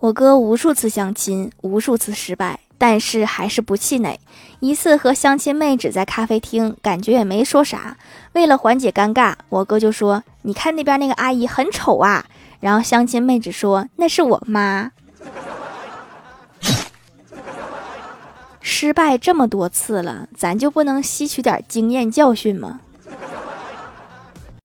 我哥无数次相亲，无数次失败，但是还是不气馁。一次和相亲妹纸在咖啡厅，感觉也没说啥。为了缓解尴尬，我哥就说：‘你看那边那个阿姨很丑啊’。然后相亲妹纸说：‘那是我妈’。失败这么多次了，咱就不能吸取点经验教训吗？